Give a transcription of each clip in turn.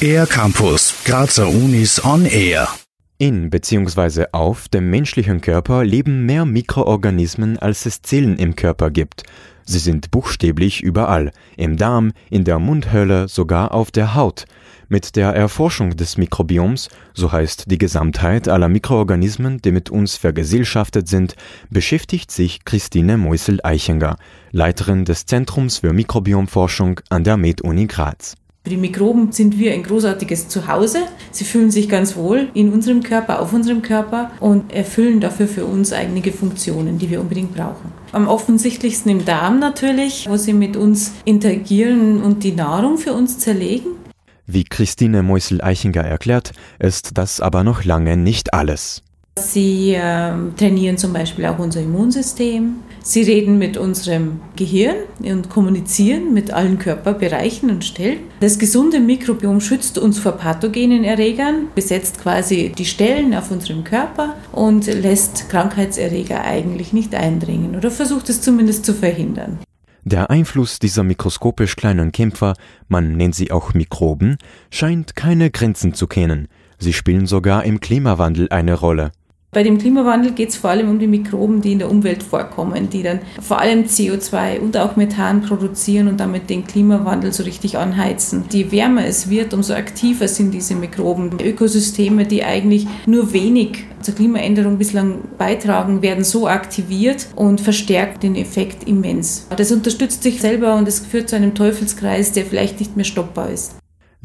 Air Campus, Grazer Unis on Air. In bzw. auf dem menschlichen Körper leben mehr Mikroorganismen, als es Zellen im Körper gibt. Sie sind buchstäblich überall, im Darm, in der Mundhöhle, sogar auf der Haut. Mit der Erforschung des Mikrobioms, so heißt die Gesamtheit aller Mikroorganismen, die mit uns vergesellschaftet sind, beschäftigt sich Christine Meusel-Eichinger, Leiterin des Zentrums für Mikrobiomforschung an der Med-Uni Graz. Für die Mikroben sind wir ein großartiges Zuhause. Sie fühlen sich ganz wohl in unserem Körper, auf unserem Körper und erfüllen dafür für uns einige Funktionen, die wir unbedingt brauchen. Am offensichtlichsten im Darm natürlich, wo sie mit uns interagieren und die Nahrung für uns zerlegen. Wie Christine Meusel-Eichinger erklärt, ist das aber noch lange nicht alles. Sie äh, trainieren zum Beispiel auch unser Immunsystem. Sie reden mit unserem Gehirn und kommunizieren mit allen Körperbereichen und Stellen. Das gesunde Mikrobiom schützt uns vor pathogenen Erregern, besetzt quasi die Stellen auf unserem Körper und lässt Krankheitserreger eigentlich nicht eindringen oder versucht es zumindest zu verhindern. Der Einfluss dieser mikroskopisch kleinen Kämpfer, man nennt sie auch Mikroben, scheint keine Grenzen zu kennen. Sie spielen sogar im Klimawandel eine Rolle. Bei dem Klimawandel geht es vor allem um die Mikroben, die in der Umwelt vorkommen, die dann vor allem CO2 und auch Methan produzieren und damit den Klimawandel so richtig anheizen. Je wärmer es wird, umso aktiver sind diese Mikroben. Ökosysteme, die eigentlich nur wenig zur Klimaänderung bislang beitragen, werden so aktiviert und verstärkt den Effekt immens. Das unterstützt sich selber und es führt zu einem Teufelskreis, der vielleicht nicht mehr stoppbar ist.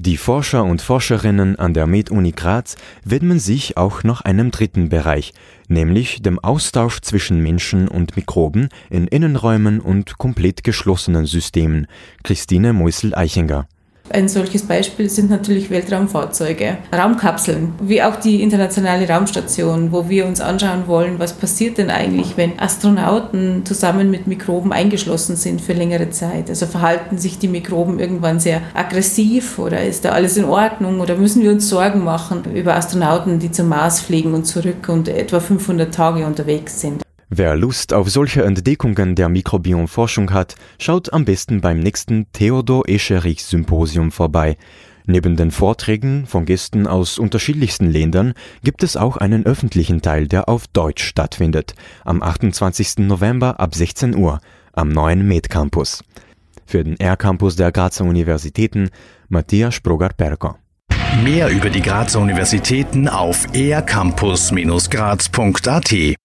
Die Forscher und Forscherinnen an der Med-Uni Graz widmen sich auch noch einem dritten Bereich, nämlich dem Austausch zwischen Menschen und Mikroben in Innenräumen und komplett geschlossenen Systemen. Christine Meusel-Eichinger ein solches Beispiel sind natürlich Weltraumfahrzeuge, Raumkapseln, wie auch die internationale Raumstation, wo wir uns anschauen wollen, was passiert denn eigentlich, wenn Astronauten zusammen mit Mikroben eingeschlossen sind für längere Zeit. Also verhalten sich die Mikroben irgendwann sehr aggressiv oder ist da alles in Ordnung oder müssen wir uns Sorgen machen über Astronauten, die zum Mars fliegen und zurück und etwa 500 Tage unterwegs sind. Wer Lust auf solche Entdeckungen der Mikrobiomforschung hat, schaut am besten beim nächsten Theodor Escherich Symposium vorbei. Neben den Vorträgen von Gästen aus unterschiedlichsten Ländern gibt es auch einen öffentlichen Teil, der auf Deutsch stattfindet, am 28. November ab 16 Uhr am neuen Med Campus. Für den R-Campus der Grazer Universitäten Matthias Sprogar-Perko. Mehr über die Grazer Universitäten auf ercampus-graz.at